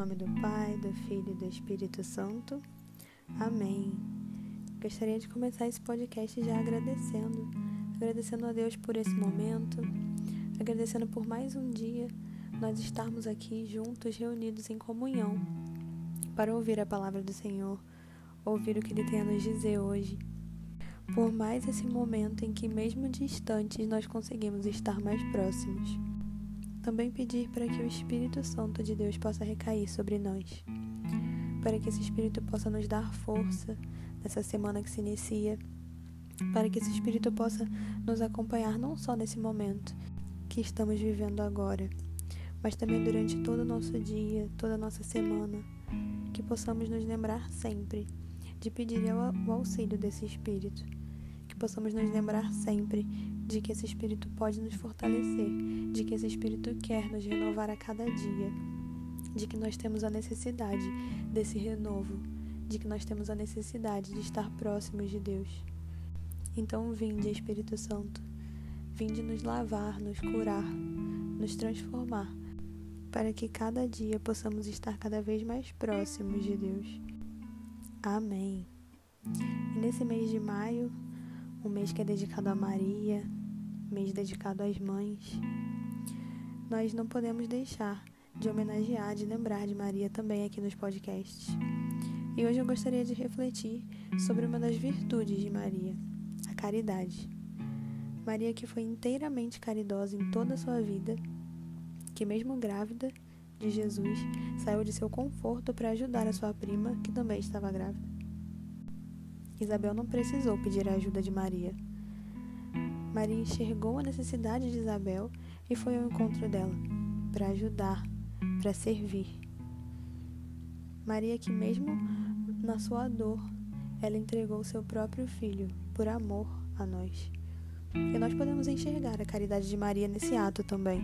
Nome do Pai, do Filho e do Espírito Santo. Amém. Gostaria de começar esse podcast já agradecendo. Agradecendo a Deus por esse momento, agradecendo por mais um dia nós estarmos aqui juntos, reunidos em comunhão, para ouvir a palavra do Senhor, ouvir o que Ele tem a nos dizer hoje. Por mais esse momento em que, mesmo distantes, nós conseguimos estar mais próximos. Também pedir para que o Espírito Santo de Deus possa recair sobre nós, para que esse Espírito possa nos dar força nessa semana que se inicia, para que esse Espírito possa nos acompanhar não só nesse momento que estamos vivendo agora, mas também durante todo o nosso dia, toda a nossa semana, que possamos nos lembrar sempre de pedir o auxílio desse Espírito, que possamos nos lembrar sempre de que esse Espírito pode nos fortalecer, de que esse Espírito quer nos renovar a cada dia, de que nós temos a necessidade desse renovo, de que nós temos a necessidade de estar próximos de Deus. Então, vinde, Espírito Santo, vinde nos lavar, nos curar, nos transformar, para que cada dia possamos estar cada vez mais próximos de Deus. Amém. E nesse mês de maio, um mês que é dedicado a Maria, mês dedicado às mães, nós não podemos deixar de homenagear, de lembrar de Maria também aqui nos podcasts. E hoje eu gostaria de refletir sobre uma das virtudes de Maria, a caridade. Maria que foi inteiramente caridosa em toda a sua vida, que mesmo grávida de Jesus, saiu de seu conforto para ajudar a sua prima, que também estava grávida. Isabel não precisou pedir a ajuda de Maria Maria enxergou a necessidade de Isabel e foi ao encontro dela para ajudar, para servir. Maria, que mesmo na sua dor, ela entregou seu próprio filho por amor a nós. E nós podemos enxergar a caridade de Maria nesse ato também,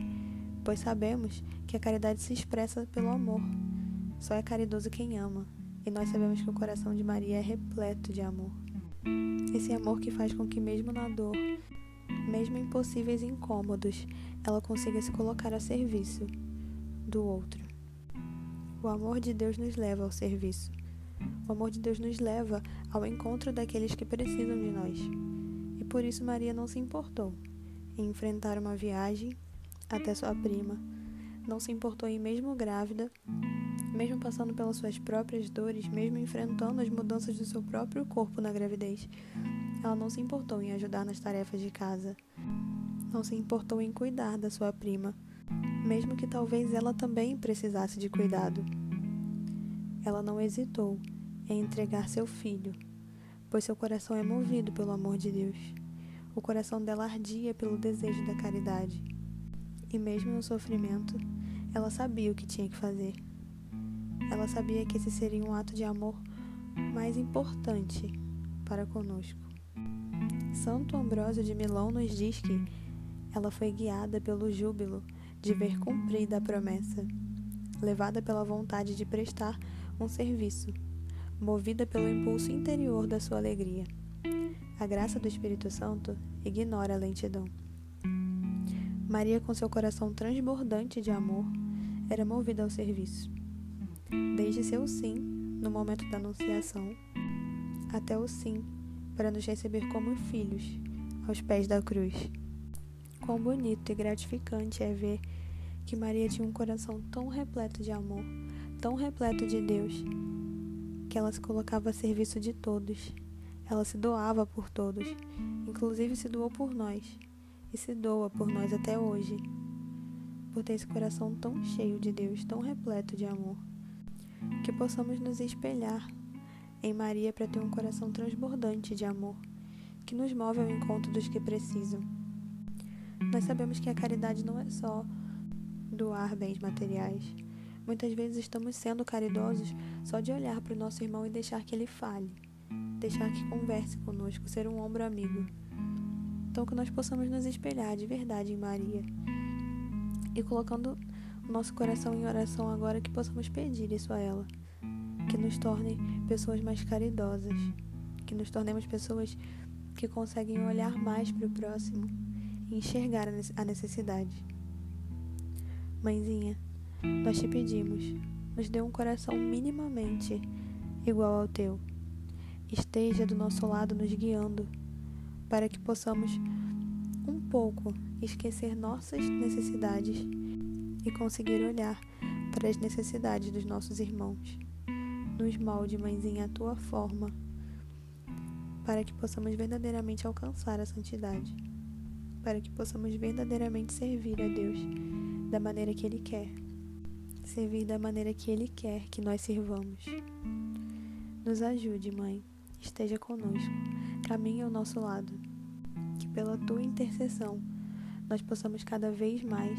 pois sabemos que a caridade se expressa pelo amor. Só é caridoso quem ama, e nós sabemos que o coração de Maria é repleto de amor. Esse amor que faz com que, mesmo na dor, mesmo em possíveis incômodos, ela consiga se colocar a serviço do outro. O amor de Deus nos leva ao serviço. O amor de Deus nos leva ao encontro daqueles que precisam de nós. E por isso Maria não se importou em enfrentar uma viagem até sua prima, não se importou em, mesmo grávida, mesmo passando pelas suas próprias dores, mesmo enfrentando as mudanças do seu próprio corpo na gravidez, ela não se importou em ajudar nas tarefas de casa. Não se importou em cuidar da sua prima, mesmo que talvez ela também precisasse de cuidado. Ela não hesitou em entregar seu filho, pois seu coração é movido pelo amor de Deus. O coração dela ardia pelo desejo da caridade. E mesmo no sofrimento, ela sabia o que tinha que fazer. Ela sabia que esse seria um ato de amor mais importante para conosco. Santo Ambrósio de Milão nos diz que ela foi guiada pelo júbilo de ver cumprida a promessa, levada pela vontade de prestar um serviço, movida pelo impulso interior da sua alegria. A graça do Espírito Santo ignora a lentidão. Maria, com seu coração transbordante de amor, era movida ao serviço. Desde seu sim, no momento da Anunciação, até o sim para nos receber como filhos aos pés da cruz. Quão bonito e gratificante é ver que Maria tinha um coração tão repleto de amor, tão repleto de Deus, que ela se colocava a serviço de todos. Ela se doava por todos, inclusive se doou por nós, e se doa por nós até hoje, por ter esse coração tão cheio de Deus, tão repleto de amor. Que possamos nos espelhar em Maria para ter um coração transbordante de amor, que nos move ao encontro dos que precisam. Nós sabemos que a caridade não é só doar bens materiais, Muitas vezes estamos sendo caridosos só de olhar para o nosso irmão e deixar que ele fale, deixar que converse conosco, ser um ombro amigo. Então, que nós possamos nos espelhar de verdade em Maria e colocando nosso coração em oração agora, que possamos pedir isso a ela, que nos torne pessoas mais caridosas, que nos tornemos pessoas que conseguem olhar mais para o próximo e enxergar a necessidade. Mãezinha, nós te pedimos, nos dê um coração minimamente igual ao teu. Esteja do nosso lado nos guiando, para que possamos um pouco esquecer nossas necessidades e conseguir olhar para as necessidades dos nossos irmãos. Nos molde, mãezinha, a tua forma, para que possamos verdadeiramente alcançar a santidade, para que possamos verdadeiramente servir a Deus da maneira que Ele quer servir da maneira que Ele quer que nós sirvamos. Nos ajude, Mãe, esteja conosco, caminhe ao nosso lado, que pela tua intercessão nós possamos cada vez mais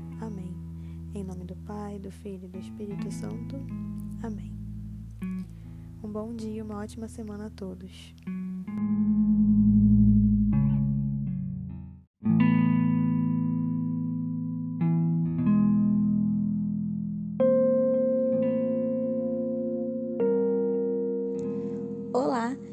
Nome do Pai, do Filho e do Espírito Santo. Amém. Um bom dia uma ótima semana a todos.